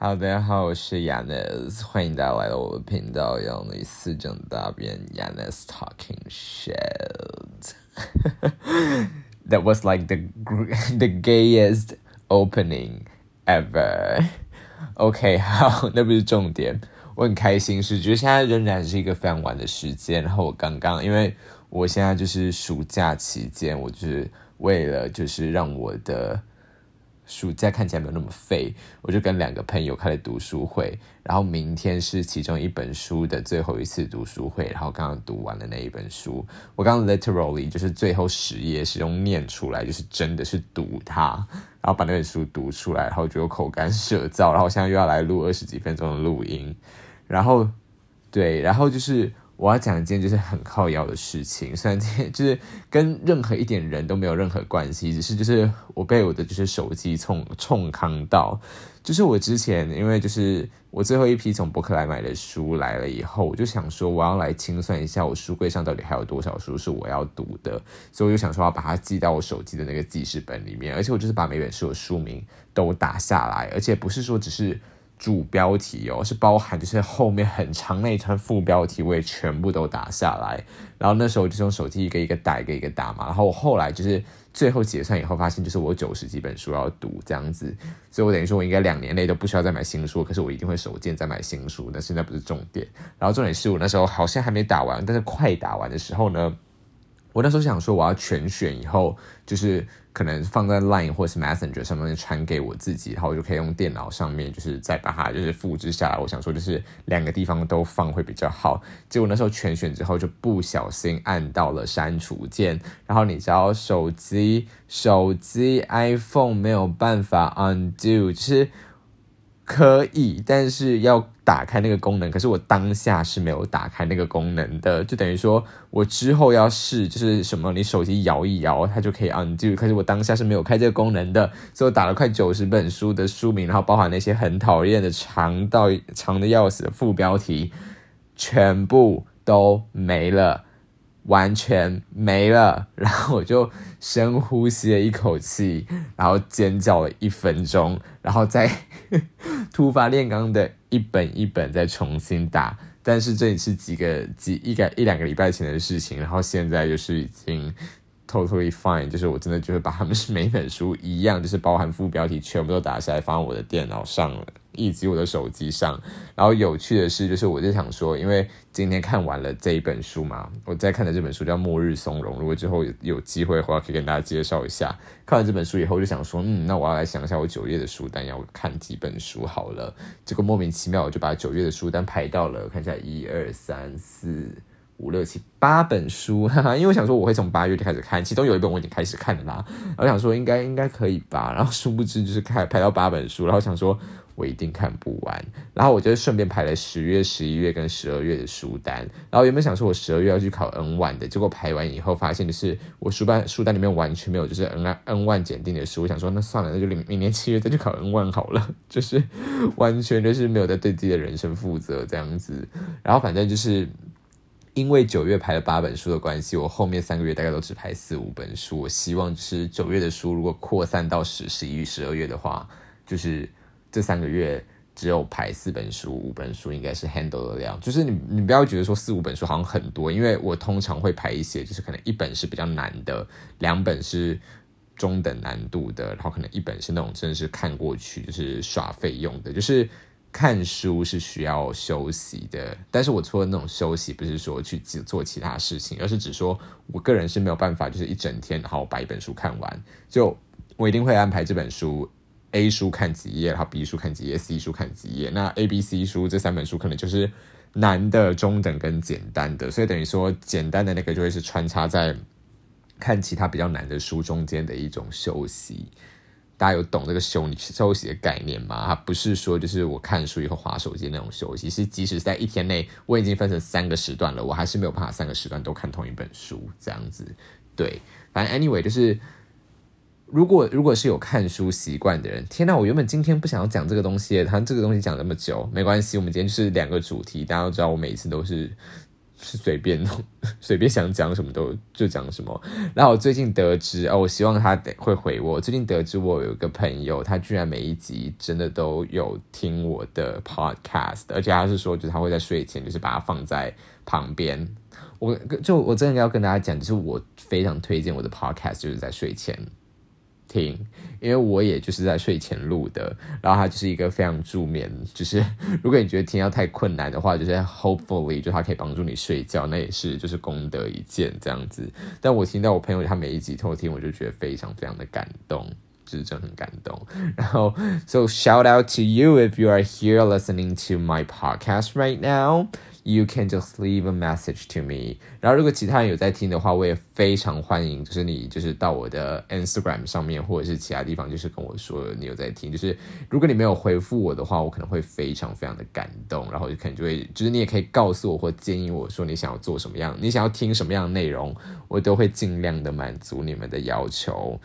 好，大家好，我是 Yanis，欢迎大家来到我的频道，用你四整大便 Yanis talking shit。That was like the the gayest opening ever. OK，好，那不是重点。我很开心，是觉得现在仍然是一个非常晚的时间。然后我刚刚，因为我现在就是暑假期间，我就是为了就是让我的。暑假看起来没有那么废，我就跟两个朋友开了读书会，然后明天是其中一本书的最后一次读书会，然后刚刚读完了那一本书，我刚刚 literally 就是最后十页是用念出来，就是真的是读它，然后把那本书读出来，然后就口干舌燥，然后现在又要来录二十几分钟的录音，然后对，然后就是。我要讲一件就是很靠腰的事情，虽然 就是跟任何一点人都没有任何关系，只是就是我被我的就是手机冲冲康到，就是我之前因为就是我最后一批从博客来买的书来了以后，我就想说我要来清算一下我书柜上到底还有多少书是我要读的，所以我就想说要把它记到我手机的那个记事本里面，而且我就是把每本书的书名都打下来，而且不是说只是。主标题哦，是包含就是后面很长那一串副标题，我也全部都打下来。然后那时候就是用手机一个一个打，一个一个打嘛。然后我后来就是最后结算以后，发现就是我九十几本书要读这样子，所以我等于说我应该两年内都不需要再买新书，可是我一定会手贱再买新书。但现在不是重点，然后重点是我那时候好像还没打完，但是快打完的时候呢。我那时候想说，我要全选以后，就是可能放在 Line 或者是 Messenger 上面传给我自己，然后我就可以用电脑上面，就是再把它就是复制下来。我想说，就是两个地方都放会比较好。结果那时候全选之后，就不小心按到了删除键，然后你知道手机手机 iPhone 没有办法 undo，就是。可以，但是要打开那个功能。可是我当下是没有打开那个功能的，就等于说我之后要试，就是什么，你手机摇一摇，它就可以 undo。可是我当下是没有开这个功能的，所以我打了快九十本书的书名，然后包含那些很讨厌的长到长的要死的副标题，全部都没了。完全没了，然后我就深呼吸了一口气，然后尖叫了一分钟，然后再 突发炼钢的一本一本再重新打。但是这里是几个几一个一两个礼拜前的事情，然后现在就是已经 totally fine，就是我真的就是把他们是每本书一样，就是包含副标题全部都打下来放我的电脑上了。以及我的手机上，然后有趣的是，就是我就想说，因为今天看完了这一本书嘛，我在看的这本书叫《末日松茸》，如果之后有机会的话，可以跟大家介绍一下。看完这本书以后，就想说，嗯，那我要来想一下我九月的书单要看几本书好了。结果莫名其妙，我就把九月的书单排到了，看一下一二三四五六七八本书，哈哈，因为我想说我会从八月就开始看，其中有一本我已经开始看了啦，我想说应该应该可以吧，然后殊不知就是开排到八本书，然后想说。我一定看不完，然后我就顺便排了十月、十一月跟十二月的书单。然后原本想说我十二月要去考 N one 的，结果排完以后发现的是我书单书单里面完全没有就是 N N one 检定的书。我想说那算了，那就明明年七月再去考 N one 好了，就是完全就是没有在对自己的人生负责这样子。然后反正就是因为九月排了八本书的关系，我后面三个月大概都只排四五本书。我希望是九月的书如果扩散到十、十一、十二月的话，就是。这三个月只有排四本书、五本书，应该是 handle 的量。就是你，你不要觉得说四五本书好像很多，因为我通常会排一些，就是可能一本是比较难的，两本是中等难度的，然后可能一本是那种真的是看过去就是耍费用的。就是看书是需要休息的，但是我除了那种休息，不是说去做其他事情，而是只说我个人是没有办法，就是一整天然后把一本书看完，就我一定会安排这本书。A 书看几页，然后 B 书看几页，C 书看几页。那 A、B、C 书这三本书可能就是难的、中等跟简单的，所以等于说简单的那个就会是穿插在看其他比较难的书中间的一种休息。大家有懂这个休休息的概念吗？它不是说就是我看书以后划手机那种休息，是即使在一天内我已经分成三个时段了，我还是没有办法三个时段都看同一本书这样子。对，反正 anyway 就是。如果如果是有看书习惯的人，天哪！我原本今天不想要讲这个东西，他这个东西讲那么久，没关系。我们今天是两个主题，大家都知道，我每次都是是随便随便想讲什么都就讲什么。然后我最近得知哦，我希望他会回我。最近得知我有一个朋友，他居然每一集真的都有听我的 podcast，而且他是说，就是他会在睡前就是把它放在旁边。我就我真的要跟大家讲，就是我非常推荐我的 podcast，就是在睡前。听，因为我也就是在睡前录的，然后它就是一个非常助眠，就是 如果你觉得听到太困难的话，就是 hopefully 就它可以帮助你睡觉，那也是就是功德一件这样子。但我听到我朋友他每一集偷听，我就觉得非常非常的感动，就是真的很感动。然后，so shout out to you if you are here listening to my podcast right now. You can just leave a message to me。然后，如果其他人有在听的话，我也非常欢迎，就是你就是到我的 Instagram 上面，或者是其他地方，就是跟我说你有在听。就是如果你没有回复我的话，我可能会非常非常的感动，然后就可能就会，就是你也可以告诉我或建议我说你想要做什么样，你想要听什么样的内容，我都会尽量的满足你们的要求。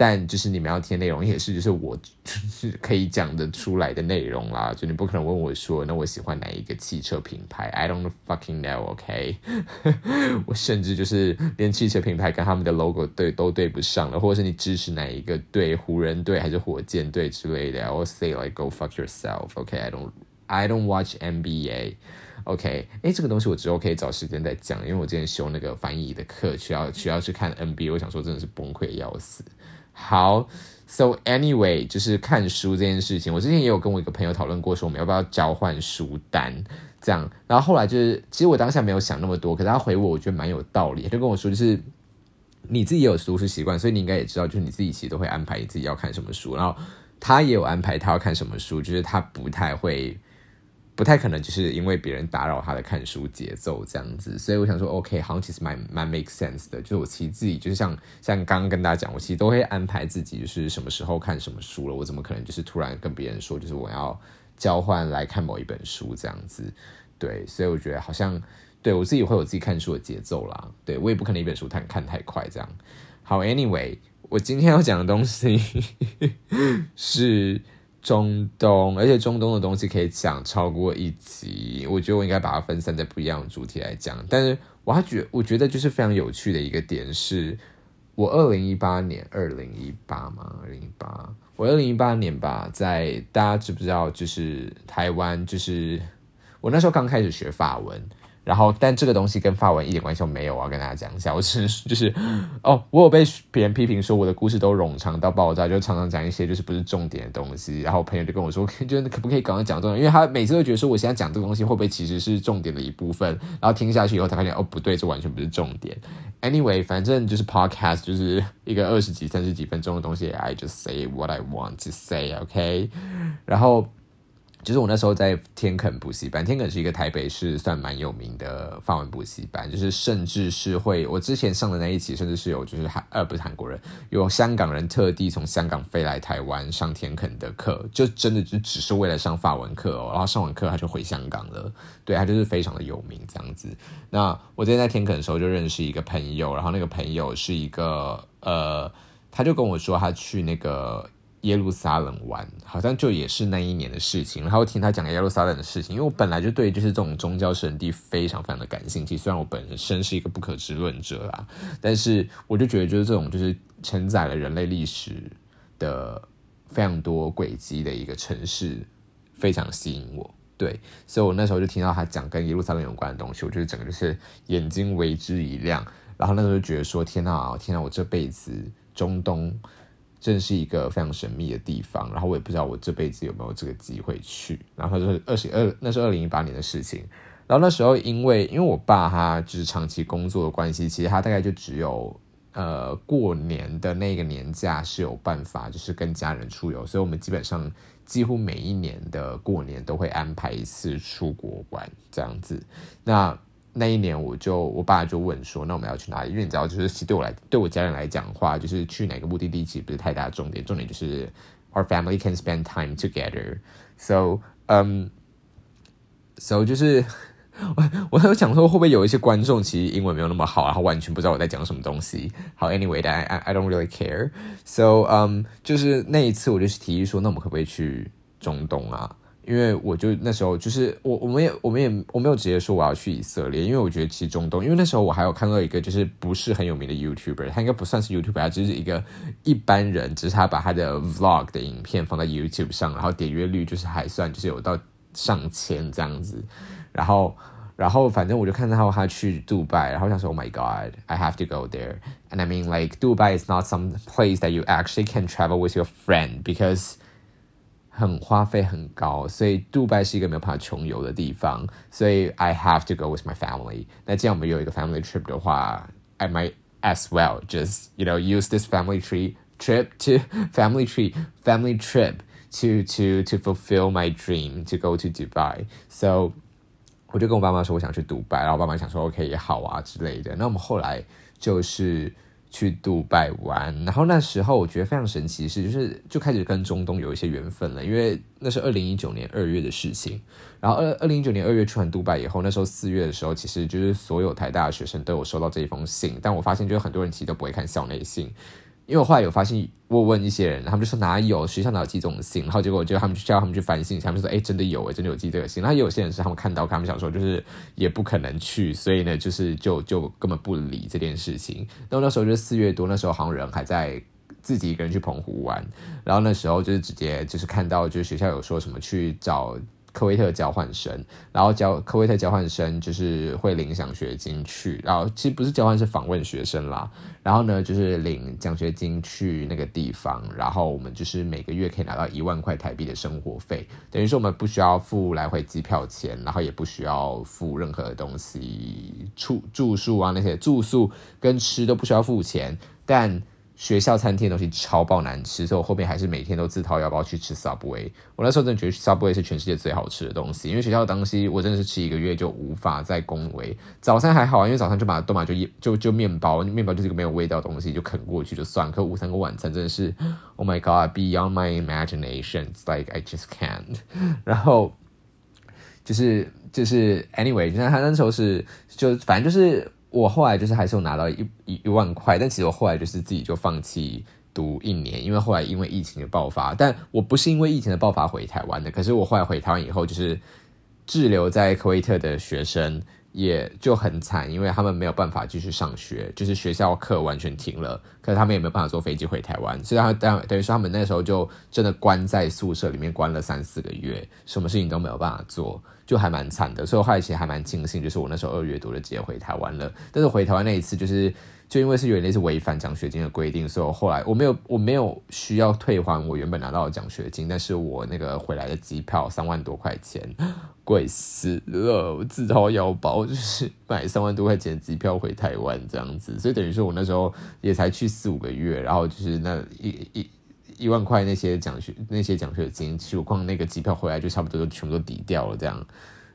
但就是你们要听内容也是，就是我就 是可以讲得出来的内容啦。就你不可能问我说，那我喜欢哪一个汽车品牌？I don't fucking know，OK？我甚至就是连汽车品牌跟他们的 logo 对都对不上了，或者是你支持哪一个队，湖人队还是火箭队之类的？I will say like go fuck yourself，OK？I don't I don't watch NBA，OK？哎，这个东西我之后可以找时间再讲，因为我之前修那个翻译的课，需要需要去看 NBA，我想说真的是崩溃要死。好，so anyway，就是看书这件事情，我之前也有跟我一个朋友讨论过，说我们要不要交换书单这样。然后后来就是，其实我当下没有想那么多，可是他回我，我觉得蛮有道理，他就跟我说，就是你自己也有读书习惯，所以你应该也知道，就是你自己其实都会安排你自己要看什么书，然后他也有安排他要看什么书，就是他不太会。不太可能，就是因为别人打扰他的看书节奏这样子，所以我想说，OK，好像其实蛮蛮 make sense 的。就是我其实自己就是像像刚刚跟大家讲，我其实都会安排自己就是什么时候看什么书了。我怎么可能就是突然跟别人说，就是我要交换来看某一本书这样子？对，所以我觉得好像对我自己会有自己看书的节奏啦。对我也不可能一本书看看太快这样。好，Anyway，我今天要讲的东西 是。中东，而且中东的东西可以讲超过一集，我觉得我应该把它分散在不一样的主题来讲。但是我还觉，我觉得就是非常有趣的一个点是，我二零一八年，二零一八吗？二零一八，我二零一八年吧，在大家知不知道？就是台湾，就是我那时候刚开始学法文。然后，但这个东西跟发文一点关系都没有啊！跟大家讲一下，我只是 就是，哦，我有被别人批评说我的故事都冗长到爆炸，就常常讲一些就是不是重点的东西。然后我朋友就跟我说，就可不可以赶快讲重点？因为他每次都觉得说我现在讲这个东西会不会其实是重点的一部分？然后听下去以后才发现，哦，不对，这完全不是重点。Anyway，反正就是 podcast 就是一个二十几、三十几分钟的东西，I just say what I want to say，OK？然后。就是我那时候在天肯补习班，天肯是一个台北市算蛮有名的法文补习班，就是甚至是会我之前上的那一期，甚至是有就是韩呃不是韩国人，有香港人特地从香港飞来台湾上天肯的课，就真的就只是为了上法文课哦，然后上完课他就回香港了，对他就是非常的有名这样子。那我之前在天肯的时候就认识一个朋友，然后那个朋友是一个呃，他就跟我说他去那个。耶路撒冷玩，好像就也是那一年的事情。然后听他讲耶路撒冷的事情，因为我本来就对就是这种宗教圣地非常非常的感兴趣。虽然我本身是一个不可知论者啦，但是我就觉得就是这种就是承载了人类历史的非常多轨迹的一个城市，非常吸引我。对，所以我那时候就听到他讲跟耶路撒冷有关的东西，我就是整个就是眼睛为之一亮。然后那时候就觉得说：天呐，天呐，我这辈子中东。真是一个非常神秘的地方，然后我也不知道我这辈子有没有这个机会去。然后就是二十二，那是二零一八年的事情。然后那时候因为因为我爸他就是长期工作的关系，其实他大概就只有呃过年的那个年假是有办法，就是跟家人出游，所以我们基本上几乎每一年的过年都会安排一次出国玩这样子。那那一年，我就我爸就问说：“那我们要去哪里？”因为你知道，就是其对我来，对我家人来讲的话，就是去哪个目的地其实不是太大重点，重点就是 our family can spend time together. So, um, so 就是 我我有想说，会不会有一些观众其实英文没有那么好，然后完全不知道我在讲什么东西？好，anyway, I I I don't really care. So, um, 就是那一次，我就是提议说，那我们可不可以去中东啊？因为我就那时候就是我我们也我们也我没有直接说我要去以色列，因为我觉得其实中东，因为那时候我还有看到一个就是不是很有名的 YouTuber，他应该不算是 YouTuber，他只是一个一般人，只是他把他的 Vlog 的影片放在 YouTube 上，然后点阅率就是还算就是有到上千这样子，然后。然后反正我就看到他去杜拜，然后想说 Oh my God, I have to go there. And I mean, like Dubai is not some place that you actually can travel with your friend because 很花费很高，所以杜拜是一个没有办法穷游的地方，所以 I have to go with my family. 那既然我们有一个 family trip 的话，I might as well just you know use this family tree trip to family tree family trip to to to fulfill my dream to go to Dubai. So 我就跟我爸妈说我想去杜拜，然后我爸妈想说 OK 也好啊之类的。那我们后来就是 去杜拜玩，然后那时候我觉得非常神奇是，就是就开始跟中东有一些缘分了，因为那是二零一九年二月的事情。然后二二零一九年二月去完杜拜以后，那时候四月的时候，其实就是所有台大的学生都有收到这一封信，但我发现就是很多人其实都不会看校内信。因为我后来有发现，我问一些人，他们就说哪有学校哪有寄这种信，然后结果就他们就叫他们去翻信，他们说哎真的有哎真的有寄这个信，然后也有些人是他们看到，他们想说就是也不可能去，所以呢就是就就根本不理这件事情。然后那时候就是四月多，那时候好像人还在自己一个人去澎湖玩，然后那时候就是直接就是看到就是学校有说什么去找。科威特交换生，然后交科威特交换生就是会领奖学金去，然后其实不是交换，是访问学生啦。然后呢，就是领奖学金去那个地方，然后我们就是每个月可以拿到一万块台币的生活费，等于说我们不需要付来回机票钱，然后也不需要付任何的东西，住住宿啊那些住宿跟吃都不需要付钱，但。学校餐厅的东西超爆难吃，所以我后面还是每天都自掏腰包去吃 Subway。我那时候真的觉得 Subway 是全世界最好吃的东西，因为学校的东西我真的是吃一个月就无法再恭维。早餐还好啊，因为早餐就把都把就就就面包，面包就是个没有味道的东西，就啃过去就算。可午餐跟晚餐真的是，Oh my God，beyond my imagination，like I just can't。然后就是就是 anyway，就他那时候是就反正就是。我后来就是还是有拿到一一一万块，但其实我后来就是自己就放弃读一年，因为后来因为疫情的爆发，但我不是因为疫情的爆发回台湾的，可是我后来回台湾以后，就是滞留在科威特的学生也就很惨，因为他们没有办法继续上学，就是学校课完全停了，可是他们也没有办法坐飞机回台湾，所以他等等于说他们那时候就真的关在宿舍里面关了三四个月，什么事情都没有办法做。就还蛮惨的，所以我后来其实还蛮庆幸，就是我那时候二月多就直接回台湾了。但是回台湾那一次，就是就因为是有点类似违反奖学金的规定，所以我后来我没有我没有需要退还我原本拿到的奖学金，但是我那个回来的机票三万多块钱，贵死了，我自掏腰包就是买三万多块钱机票回台湾这样子，所以等于说我那时候也才去四五个月，然后就是那一一。一万块那些奖学那些奖学金，其实我光那个机票回来就差不多都全部都抵掉了。这样，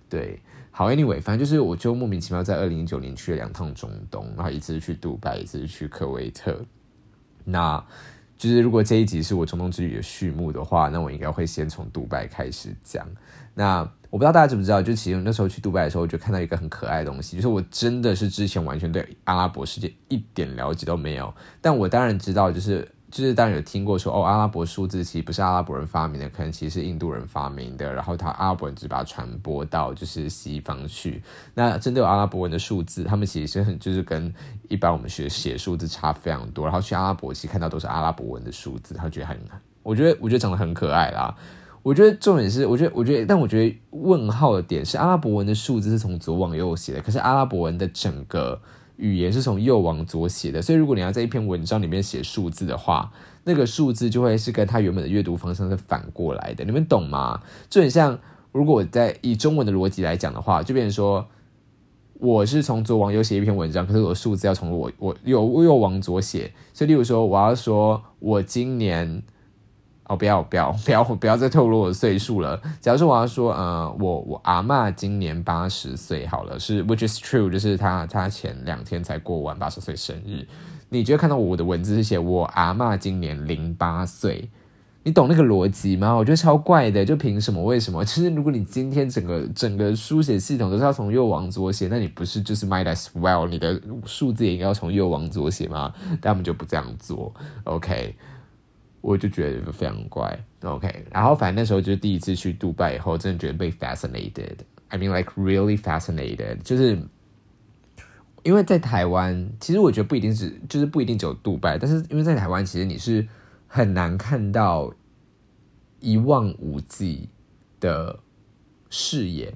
对，好，anyway，反正就是我就莫名其妙在二零一九年去了两趟中东，然后一次去杜拜，一次去科威特。那就是如果这一集是我中东之旅的序幕的话，那我应该会先从杜拜开始讲。那我不知道大家知不知道，就其实那时候去杜拜的时候，我就看到一个很可爱的东西，就是我真的是之前完全对阿拉伯世界一点了解都没有，但我当然知道，就是。就是当然有听过说哦，阿拉伯数字其实不是阿拉伯人发明的，可能其实是印度人发明的，然后他阿拉伯人只把它传播到就是西方去。那针对阿拉伯文的数字，他们其实很就是跟一般我们学写数字差非常多。然后去阿拉伯其实看到都是阿拉伯文的数字，他觉得很，我觉得我觉得长得很可爱啦。我觉得重点是，我觉得我觉得，但我觉得问号的点是阿拉伯文的数字是从左往右写的，可是阿拉伯文的整个。语言是从右往左写的，所以如果你要在一篇文章里面写数字的话，那个数字就会是跟它原本的阅读方向是反过来的。你们懂吗？就很像，如果在以中文的逻辑来讲的话，就变成说，我是从左往右写一篇文章，可是我的数字要从我我右右往左写。所以，例如说，我要说我今年。哦，不要不要不要不要再透露我的岁数了。假如说我要说，呃，我我阿妈今年八十岁，好了，是 which is true，就是他他前两天才过完八十岁生日。你觉得看到我的文字是写我阿妈今年零八岁，你懂那个逻辑吗？我觉得超怪的，就凭什么？为什么？其 实如果你今天整个整个书写系统都是要从右往左写，那你不是就是 might as well，你的数字也应该要从右往左写吗？但他们就不这样做，OK。我就觉得非常怪。OK，然后反正那时候就是第一次去杜拜以后，真的觉得被 fascinated。I mean like really fascinated，就是因为在台湾，其实我觉得不一定是，就是不一定只有杜拜，但是因为在台湾，其实你是很难看到一望无际的视野。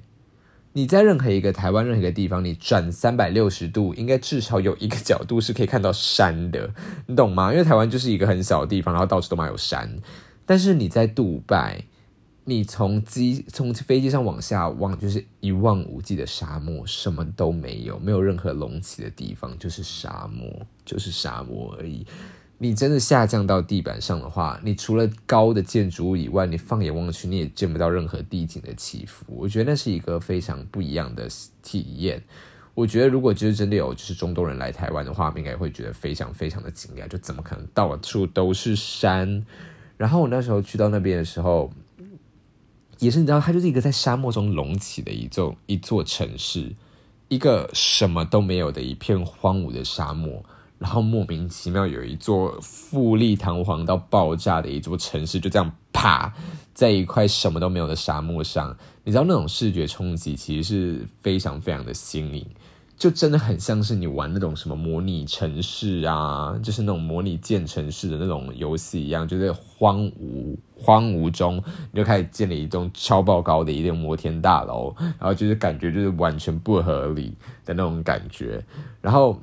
你在任何一个台湾任何一个地方，你转三百六十度，应该至少有一个角度是可以看到山的，你懂吗？因为台湾就是一个很小的地方，然后到处都蛮有山。但是你在杜拜，你从机从飞机上往下望，就是一望无际的沙漠，什么都没有，没有任何隆起的地方，就是沙漠，就是沙漠而已。你真的下降到地板上的话，你除了高的建筑物以外，你放眼望去，你也见不到任何地景的起伏。我觉得那是一个非常不一样的体验。我觉得如果就是真的有就是中东人来台湾的话，应该会觉得非常非常的惊讶。就怎么可能到处都是山？然后我那时候去到那边的时候，也是你知道，它就是一个在沙漠中隆起的一座一座城市，一个什么都没有的一片荒芜的沙漠。然后莫名其妙有一座富丽堂皇到爆炸的一座城市，就这样啪，在一块什么都没有的沙漠上，你知道那种视觉冲击其实是非常非常的新颖，就真的很像是你玩那种什么模拟城市啊，就是那种模拟建城市的那种游戏一样，就在荒芜荒芜中，你就开始建立一栋超爆高的一栋摩天大楼，然后就是感觉就是完全不合理的那种感觉，然后。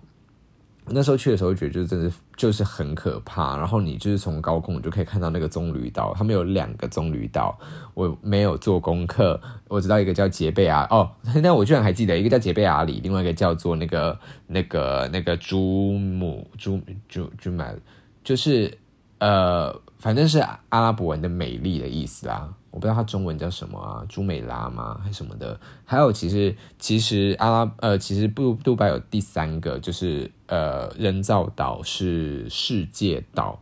那时候去的时候，觉得就是真的就是很可怕。然后你就是从高空就可以看到那个棕榈岛，他们有两个棕榈岛。我没有做功课，我知道一个叫杰贝阿哦，那我居然还记得一个叫杰贝阿里，另外一个叫做那个那个那个朱姆朱朱朱买，就是呃，反正是阿拉伯文的美丽的意思啊。我不知道它中文叫什么啊，朱美拉吗，还什么的？还有，其实其实阿拉呃，其实布杜拜有第三个，就是呃人造岛是世界岛。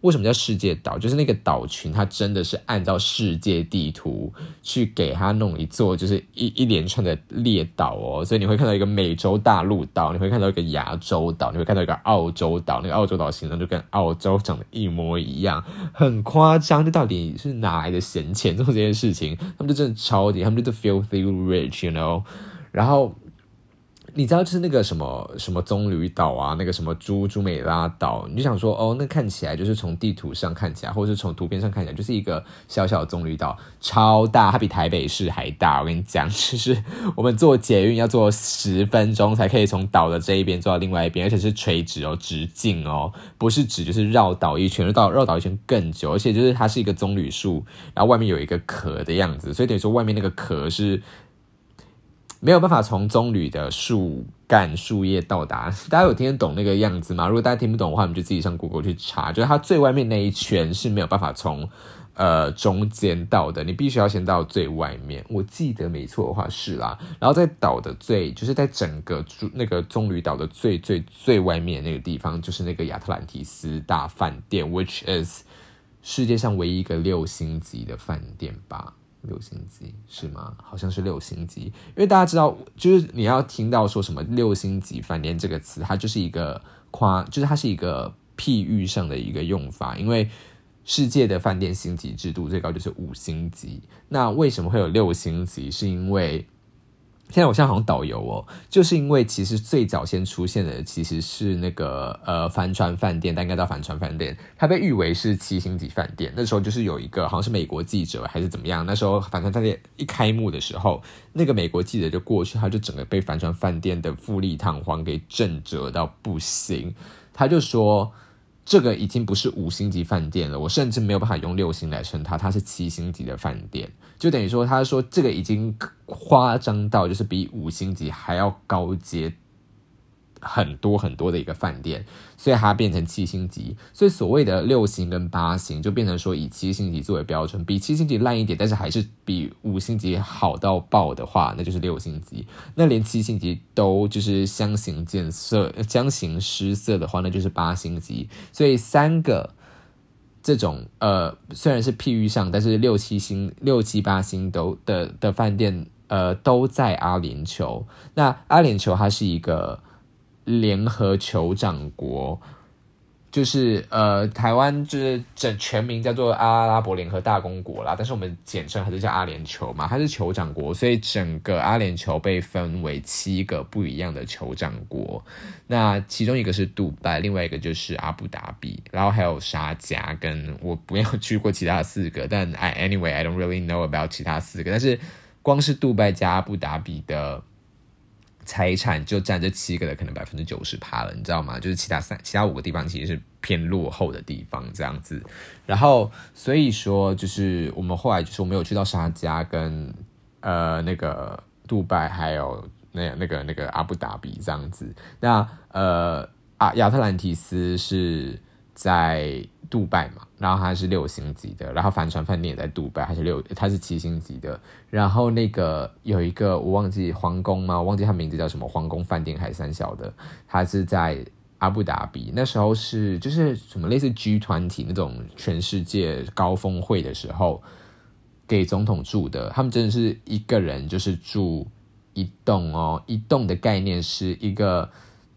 为什么叫世界岛？就是那个岛群，它真的是按照世界地图去给它弄一座，就是一一连串的列岛哦。所以你会看到一个美洲大陆岛，你会看到一个亚洲岛，你会看到一个澳洲岛。那个澳洲岛形状就跟澳洲长得一模一样，很夸张。这到底是哪来的闲钱做这件事情？他们就真的超级，他们就是 filthy rich，you know。然后。你知道就是那个什么什么棕榈岛啊，那个什么朱朱美拉岛，你就想说哦，那看起来就是从地图上看起来，或者是从图片上看起来，就是一个小小的棕榈岛，超大，它比台北市还大。我跟你讲，就是我们坐捷运要坐十分钟才可以从岛的这一边坐到另外一边，而且是垂直哦，直径哦，不是直就是绕岛一圈，绕绕岛一圈更久，而且就是它是一个棕榈树，然后外面有一个壳的样子，所以等于说外面那个壳是。没有办法从棕榈的树干、树叶到达。大家有听得懂那个样子吗？如果大家听不懂的话，我们就自己上 Google 去查。就是它最外面那一圈是没有办法从呃中间到的，你必须要先到最外面。我记得没错的话是啦。然后在岛的最，就是在整个那个棕榈岛的最最最外面那个地方，就是那个亚特兰蒂斯大饭店，which is 世界上唯一一个六星级的饭店吧。六星级是吗？好像是六星级，因为大家知道，就是你要听到说什么六星级饭店这个词，它就是一个夸，就是它是一个譬喻上的一个用法。因为世界的饭店星级制度最高就是五星级，那为什么会有六星级？是因为现在我像好像导游哦，就是因为其实最早先出现的其实是那个呃帆船饭店，但应该叫帆船饭店，它被誉为是七星级饭店。那时候就是有一个好像是美国记者还是怎么样，那时候帆船饭店一开幕的时候，那个美国记者就过去，他就整个被帆船饭店的富丽堂皇给震折到不行，他就说。这个已经不是五星级饭店了，我甚至没有办法用六星来称它，它是七星级的饭店，就等于说，他说这个已经夸张到就是比五星级还要高阶。很多很多的一个饭店，所以它变成七星级。所以所谓的六星跟八星，就变成说以七星级作为标准，比七星级烂一点，但是还是比五星级好到爆的话，那就是六星级。那连七星级都就是相形见色、相形失色的话，那就是八星级。所以三个这种呃，虽然是譬喻上，但是六七星、六七八星都的的饭店，呃，都在阿联酋。那阿联酋它是一个。联合酋长国就是呃，台湾就是整全名叫做阿拉伯联合大公国啦，但是我们简称还是叫阿联酋嘛，它是酋长国，所以整个阿联酋被分为七个不一样的酋长国。那其中一个是杜拜，另外一个就是阿布达比，然后还有沙加，跟我没有去过其他四个，但 I anyway I don't really know about 其他四个，但是光是杜拜加阿布达比的。财产就占这七个的可能百分之九十趴了，你知道吗？就是其他三、其他五个地方其实是偏落后的地方这样子。然后所以说，就是我们后来就是我们有去到沙加跟呃那个杜拜，还有那那个那个阿布达比这样子。那呃啊亚特兰提斯是在。杜拜嘛，然后它是六星级的，然后帆船饭店也在杜拜，它是六，它是七星级的。然后那个有一个我忘记皇宫吗？我忘记它名字叫什么，皇宫饭店还是三小的，它是在阿布达比。那时候是就是什么类似 G 团体那种全世界高峰会的时候给总统住的，他们真的是一个人就是住一栋哦，一栋的概念是一个。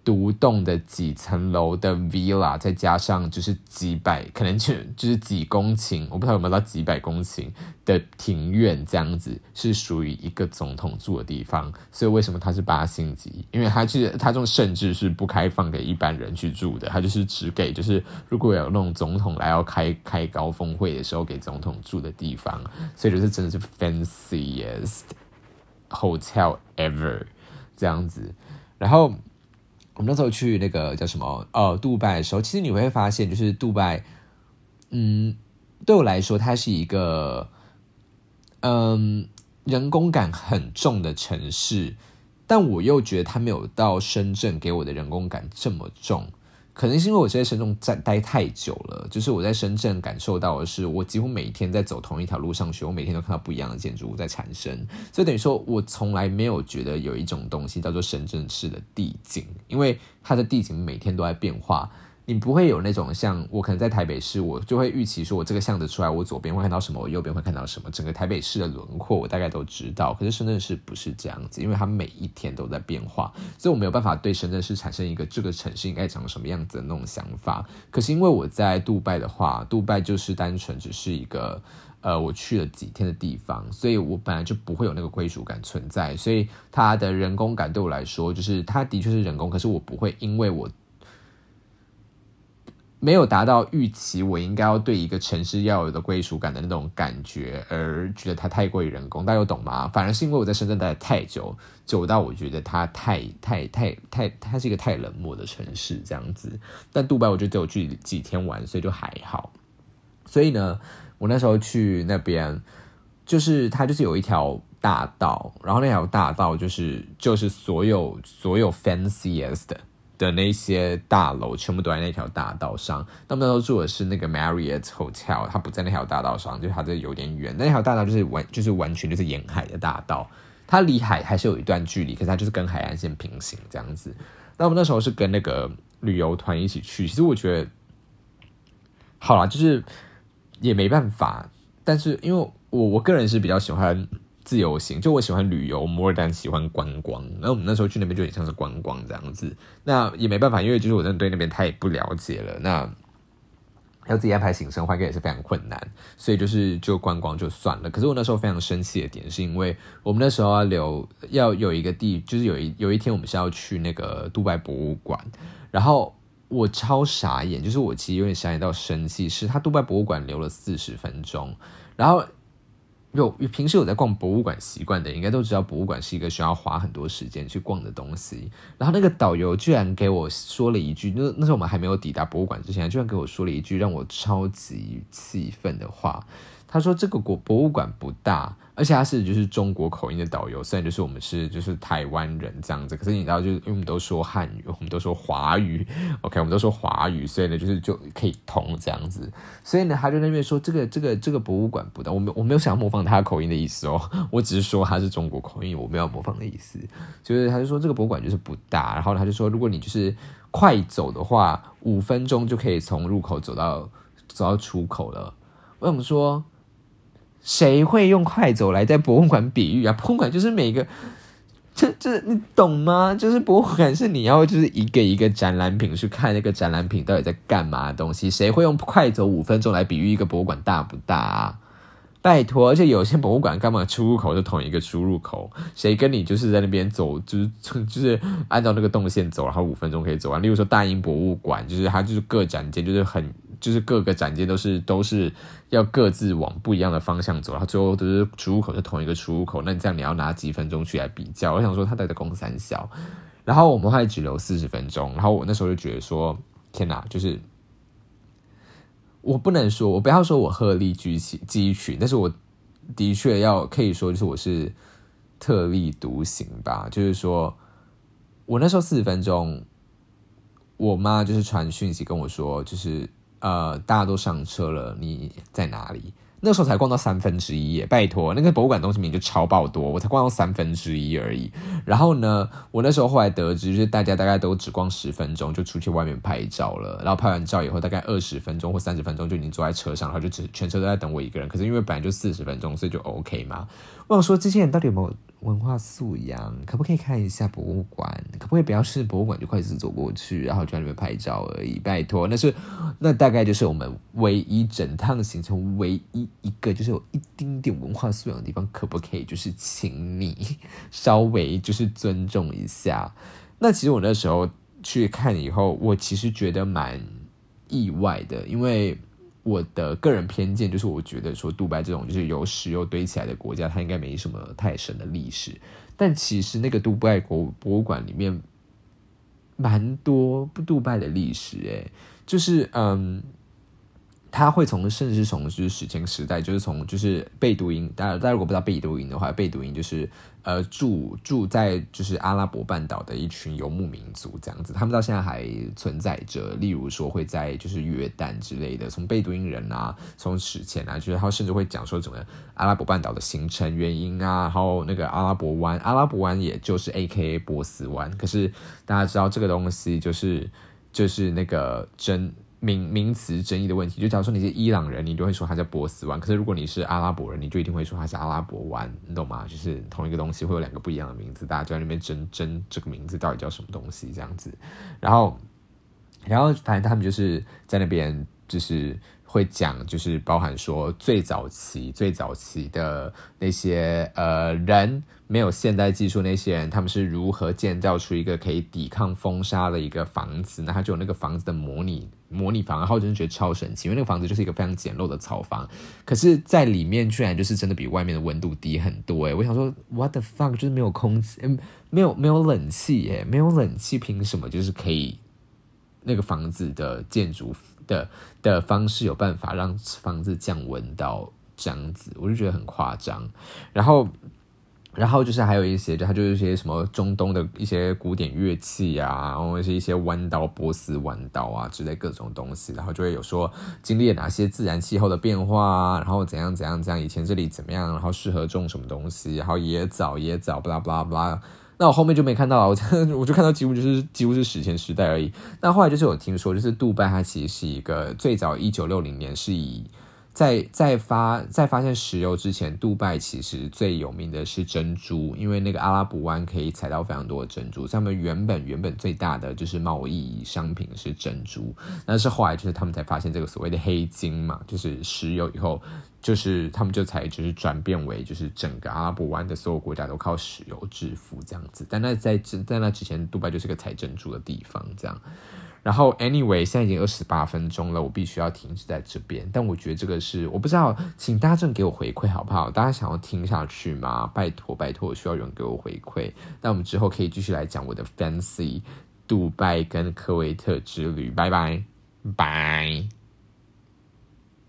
独栋的几层楼的 villa，再加上就是几百，可能就就是几公顷，我不知道有没有到几百公顷的庭院，这样子是属于一个总统住的地方。所以为什么它是八星级？因为它是它这种甚至是不开放给一般人去住的，它就是只给就是如果有那种总统来要开开高峰会的时候给总统住的地方。所以就是真的是 fanciest hotel ever 这样子，然后。我们那时候去那个叫什么呃，杜拜的时候，其实你会发现，就是杜拜，嗯，对我来说，它是一个嗯人工感很重的城市，但我又觉得它没有到深圳给我的人工感这么重。可能是因为我在深圳在待太久了，就是我在深圳感受到的是，我几乎每天在走同一条路上学，我每天都看到不一样的建筑物在产生，所以等于说我从来没有觉得有一种东西叫做深圳市的地景，因为它的地景每天都在变化。你不会有那种像我可能在台北市，我就会预期说，我这个巷子出来，我左边会看到什么，我右边会看到什么，整个台北市的轮廓我大概都知道。可是深圳市不是这样子，因为它每一天都在变化，所以我没有办法对深圳市产生一个这个城市应该长什么样子的那种想法。可是因为我在杜拜的话，杜拜就是单纯只是一个呃我去了几天的地方，所以我本来就不会有那个归属感存在，所以它的人工感对我来说，就是它的确是人工，可是我不会因为我。没有达到预期，我应该要对一个城市要有的归属感的那种感觉，而觉得它太过于人工，大家有懂吗？反而是因为我在深圳待太久，久到我觉得它太太太太，它是一个太冷漠的城市这样子。但杜拜我觉得只有去几天玩，所以就还好。所以呢，我那时候去那边，就是它就是有一条大道，然后那条大道就是就是所有所有 fanciest 的。那些大楼全部都在那条大道上。那么那时候住的是那个 Marriott Hotel，它不在那条大道上，就它这有点远。那条大道就是完，就是完全就是沿海的大道，它离海还是有一段距离，可是它就是跟海岸线平行这样子。那我们那时候是跟那个旅游团一起去，其实我觉得，好啦，就是也没办法，但是因为我我个人是比较喜欢。自由行，就我喜欢旅游，more than 喜欢观光。然后我们那时候去那边就有点像是观光这样子，那也没办法，因为就是我真的对那边太不了解了。那要自己安排行程，话应该也是非常困难，所以就是就观光就算了。可是我那时候非常生气的点，是因为我们那时候要留要有一个地，就是有一有一天我们是要去那个杜拜博物馆，然后我超傻眼，就是我其实有点傻眼到生气，是他杜拜博物馆留了四十分钟，然后。有平时有在逛博物馆习惯的，应该都知道博物馆是一个需要花很多时间去逛的东西。然后那个导游居然给我说了一句，那那时候我们还没有抵达博物馆之前，居然给我说了一句让我超级气愤的话。他说这个国博物馆不大。而且他是就是中国口音的导游，虽然就是我们是就是台湾人这样子，可是你知道，就是因为我们都说汉语，我们都说华语，OK，我们都说华语，所以呢，就是就可以通这样子。所以呢，他就那边说这个这个这个博物馆不大，我没我没有想要模仿他口音的意思哦，我只是说他是中国口音，我没有模仿的意思。就是他就说这个博物馆就是不大，然后他就说如果你就是快走的话，五分钟就可以从入口走到走到出口了。我想说。谁会用快走来在博物馆比喻啊？博物馆就是每个这这你懂吗？就是博物馆是你要就是一个一个展览品去看那个展览品到底在干嘛的东西，谁会用快走五分钟来比喻一个博物馆大不大啊？拜托，而且有些博物馆干嘛出入口就同一个出入口，谁跟你就是在那边走，就是就是按照那个动线走，然后五分钟可以走完。例如说大英博物馆，就是它就是各展间就是很就是各个展间都是都是要各自往不一样的方向走，然后最后都是出入口是同一个出入口，那你这样你要拿几分钟去来比较？我想说它在公三小，然后我们还只留四十分钟，然后我那时候就觉得说，天哪，就是。我不能说，我不要说我鹤立鸡，鸡群，但是我的确要可以说，就是我是特立独行吧。就是说，我那时候四十分钟，我妈就是传讯息跟我说，就是呃，大家都上车了，你在哪里？那时候才逛到三分之一耶，拜托，那个博物馆东西明就超爆多，我才逛到三分之一而已。然后呢，我那时候后来得知，就是大家大概都只逛十分钟就出去外面拍照了。然后拍完照以后，大概二十分钟或三十分钟就已经坐在车上，然后就只全车都在等我一个人。可是因为本来就四十分钟，所以就 OK 嘛。我想说，这些人到底有没有？文化素养，可不可以看一下博物馆？可不可以不要是博物馆就快速走过去，然后就在那边拍照而已？拜托，那是那大概就是我们唯一整趟行程唯一一个就是有一丁点文化素养的地方，可不可以就是请你稍微就是尊重一下？那其实我那时候去看以后，我其实觉得蛮意外的，因为。我的个人偏见就是，我觉得说，杜拜这种就是由石油堆起来的国家，它应该没什么太深的历史。但其实那个杜拜国博物馆里面，蛮多不杜拜的历史，诶，就是嗯。他会从甚至从就是史前时代，就是从就是贝都因，大家大家如果不知道贝都因的话，贝都因就是呃住住在就是阿拉伯半岛的一群游牧民族这样子，他们到现在还存在着。例如说会在就是约旦之类的，从贝都因人啊，从史前啊，就是他甚至会讲说怎么阿拉伯半岛的形成原因啊，然后那个阿拉伯湾，阿拉伯湾也就是 A K A 波斯湾，可是大家知道这个东西就是就是那个真。名名词争议的问题，就假如说你是伊朗人，你就会说它叫波斯湾；可是如果你是阿拉伯人，你就一定会说它是阿拉伯湾，你懂吗？就是同一个东西会有两个不一样的名字，大家就在那边争争这个名字到底叫什么东西这样子。然后，然后反正他们就是在那边就是会讲，就是包含说最早期最早期的那些呃人。没有现代技术，那些人他们是如何建造出一个可以抵抗风沙的一个房子？那他就有那个房子的模拟模拟房，然后我真的觉得超神奇，因为那个房子就是一个非常简陋的草房，可是在里面居然就是真的比外面的温度低很多诶，我想说，what the fuck，就是没有空气，嗯没有没有冷气诶，没有冷气，凭什么就是可以那个房子的建筑的的方式有办法让房子降温到这样子？我就觉得很夸张，然后。然后就是还有一些，就它就是一些什么中东的一些古典乐器啊，然后是一些弯刀、波斯弯刀啊之类各种东西，然后就会有说经历了哪些自然气候的变化啊，然后怎样怎样怎样，以前这里怎么样，然后适合种什么东西，然后野枣野枣，巴拉巴拉巴拉。那我后面就没看到了，我 我就看到几乎就是几乎是史前时代而已。那后来就是有听说，就是杜拜它其实是一个最早一九六零年是以。在在发在发现石油之前，杜拜其实最有名的是珍珠，因为那个阿拉伯湾可以采到非常多的珍珠。他们原本原本最大的就是贸易商品是珍珠，但是后来就是他们才发现这个所谓的黑金嘛，就是石油以后，就是他们就才就是转变为就是整个阿拉伯湾的所有国家都靠石油致富这样子。但那在在那之前，杜拜就是个采珍珠的地方，这样。然后，anyway，现在已经二十八分钟了，我必须要停止在这边。但我觉得这个是我不知道，请大家给我回馈好不好？大家想要听下去吗？拜托拜托，我需要有人给我回馈。那我们之后可以继续来讲我的 fancy 杜拜跟科威特之旅。拜拜拜。